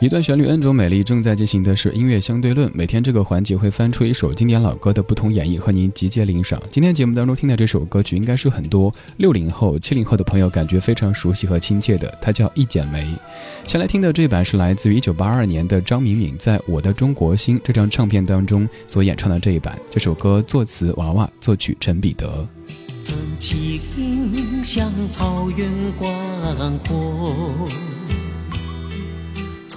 一段旋律 N 种美丽，正在进行的是音乐相对论。每天这个环节会翻出一首经典老歌的不同演绎，和您集结领赏。今天节目当中听的这首歌曲，应该是很多六零后、七零后的朋友感觉非常熟悉和亲切的，它叫《一剪梅》。先来听的这一版是来自于一九八二年的张敏敏在《我的中国心》这张唱片当中所演唱的这一版。这首歌作词娃娃，作曲陈彼得。真情像草原广阔。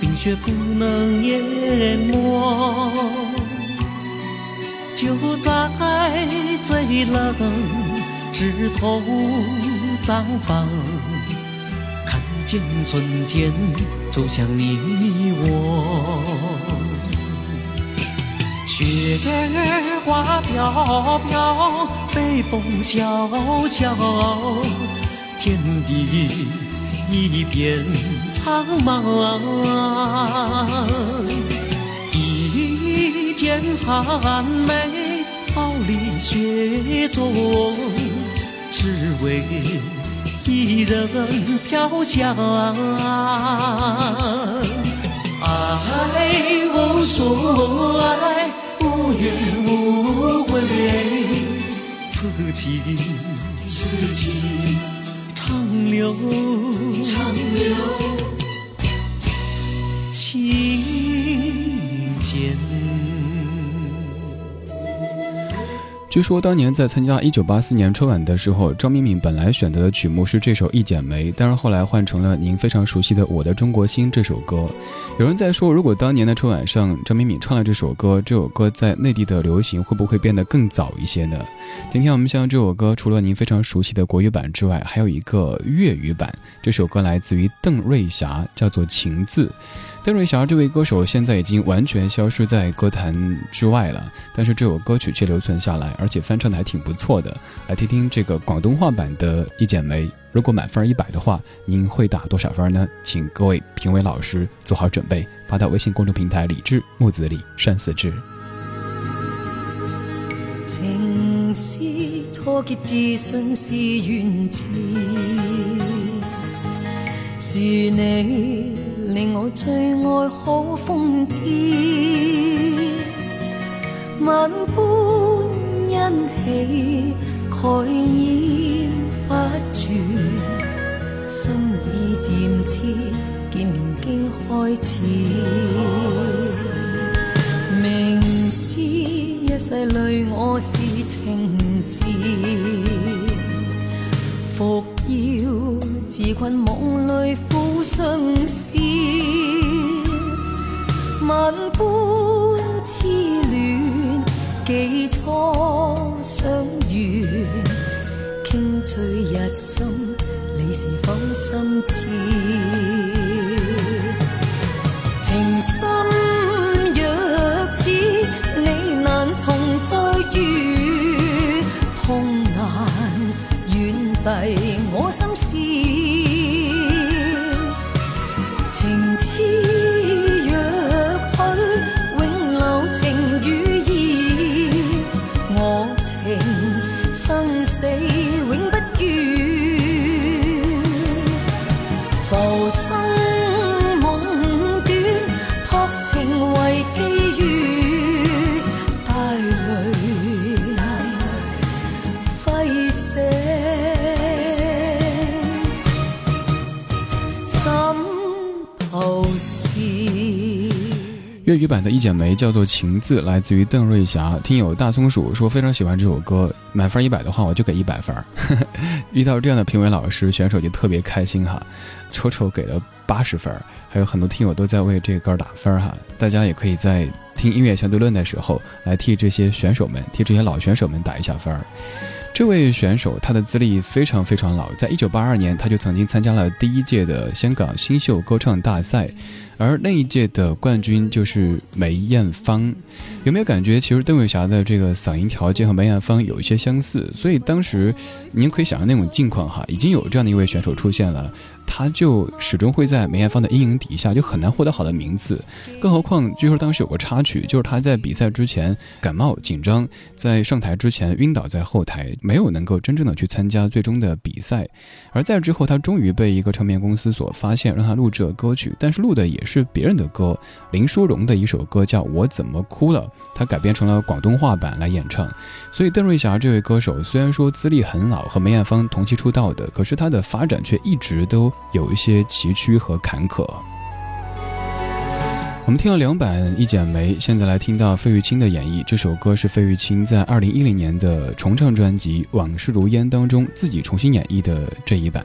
冰雪不能淹没，就在最冷枝头绽放，看见春天走向你我。雪花飘飘，北风萧萧，天地一片。苍茫，一剪寒梅，傲立雪中，只为一人飘香。爱无所爱，无怨无悔，此情此情长流长留。据说当年在参加一九八四年春晚的时候，张敏敏本来选择的曲目是这首《一剪梅》，但是后来换成了您非常熟悉的《我的中国心》这首歌。有人在说，如果当年的春晚上张敏敏唱了这首歌，这首歌在内地的流行会不会变得更早一些呢？今天我们向这首歌，除了您非常熟悉的国语版之外，还有一个粤语版。这首歌来自于邓瑞霞，叫做《情字》。邓瑞霞这位歌手现在已经完全消失在歌坛之外了，但是这首歌曲却留存下来，而且翻唱的还挺不错的。来听听这个广东话版的《一剪梅》，如果满分一百的话，您会打多少分呢？请各位评委老师做好准备，发到微信公众平台“李志木子李山四志”。情丝错结，自信是缘字，是你。令我最爱好风姿，万般欣喜盖掩不住，心已渐痴，见面经开始。明知一世累我是情字，服要自困梦里相思。万般痴恋，几初相遇，倾醉一生，你是否心知？粤语版的《一剪梅》叫做《情字》，来自于邓瑞霞。听友大松鼠说非常喜欢这首歌，满分一百的话，我就给一百分。遇到这样的评委老师，选手就特别开心哈。丑丑给了八十分，还有很多听友都在为这个歌打分哈。大家也可以在听音乐相对论的时候，来替这些选手们、替这些老选手们打一下分。这位选手他的资历非常非常老，在一九八二年他就曾经参加了第一届的香港新秀歌唱大赛。而那一届的冠军就是梅艳芳。有没有感觉，其实邓伟霞的这个嗓音条件和梅艳芳有一些相似？所以当时您可以想象那种境况哈，已经有这样的一位选手出现了。他就始终会在梅艳芳的阴影底下，就很难获得好的名次。更何况，据说当时有个插曲，就是他在比赛之前感冒紧张，在上台之前晕倒在后台，没有能够真正的去参加最终的比赛。而在之后，他终于被一个唱片公司所发现，让他录制了歌曲，但是录的也是是别人的歌，林淑荣的一首歌叫《我怎么哭了》，他改编成了广东话版来演唱。所以，邓瑞霞这位歌手虽然说资历很老，和梅艳芳同期出道的，可是她的发展却一直都。有一些崎岖和坎坷。我们听了两版《一剪梅》，现在来听到费玉清的演绎。这首歌是费玉清在二零一零年的重唱专辑《往事如烟》当中自己重新演绎的这一版。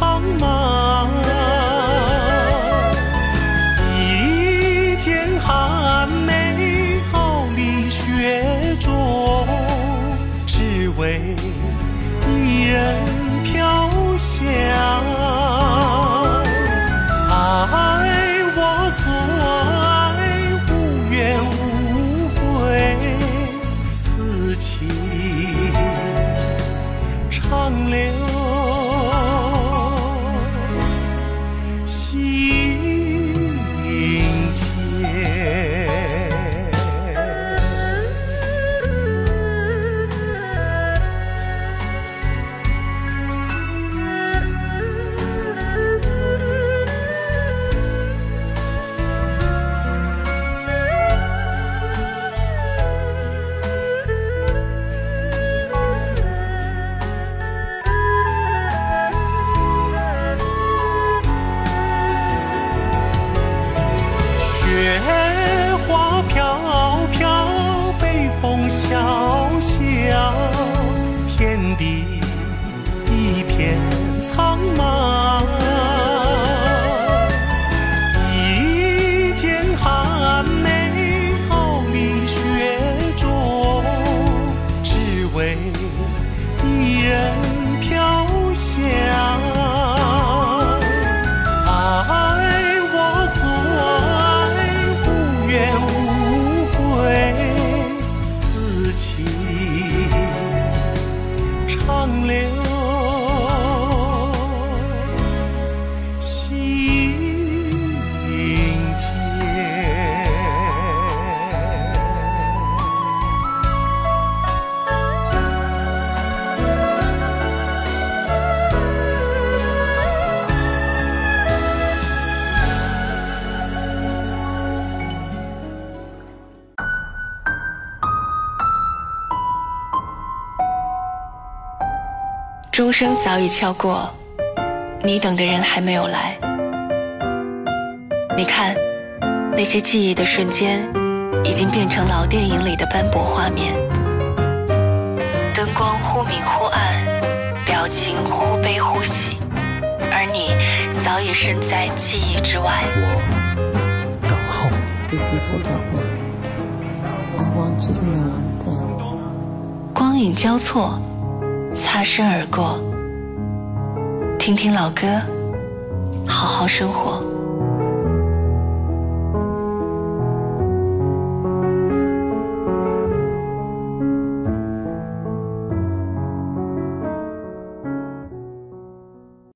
苍茫。一剪寒梅，傲立雪中。只为一人依然。钟声早已敲过，你等的人还没有来。你看，那些记忆的瞬间，已经变成老电影里的斑驳画面。灯光忽明忽暗，表情忽悲忽喜，而你早已身在记忆之外。我等候你。光影交错。擦身而过，听听老歌，好好生活。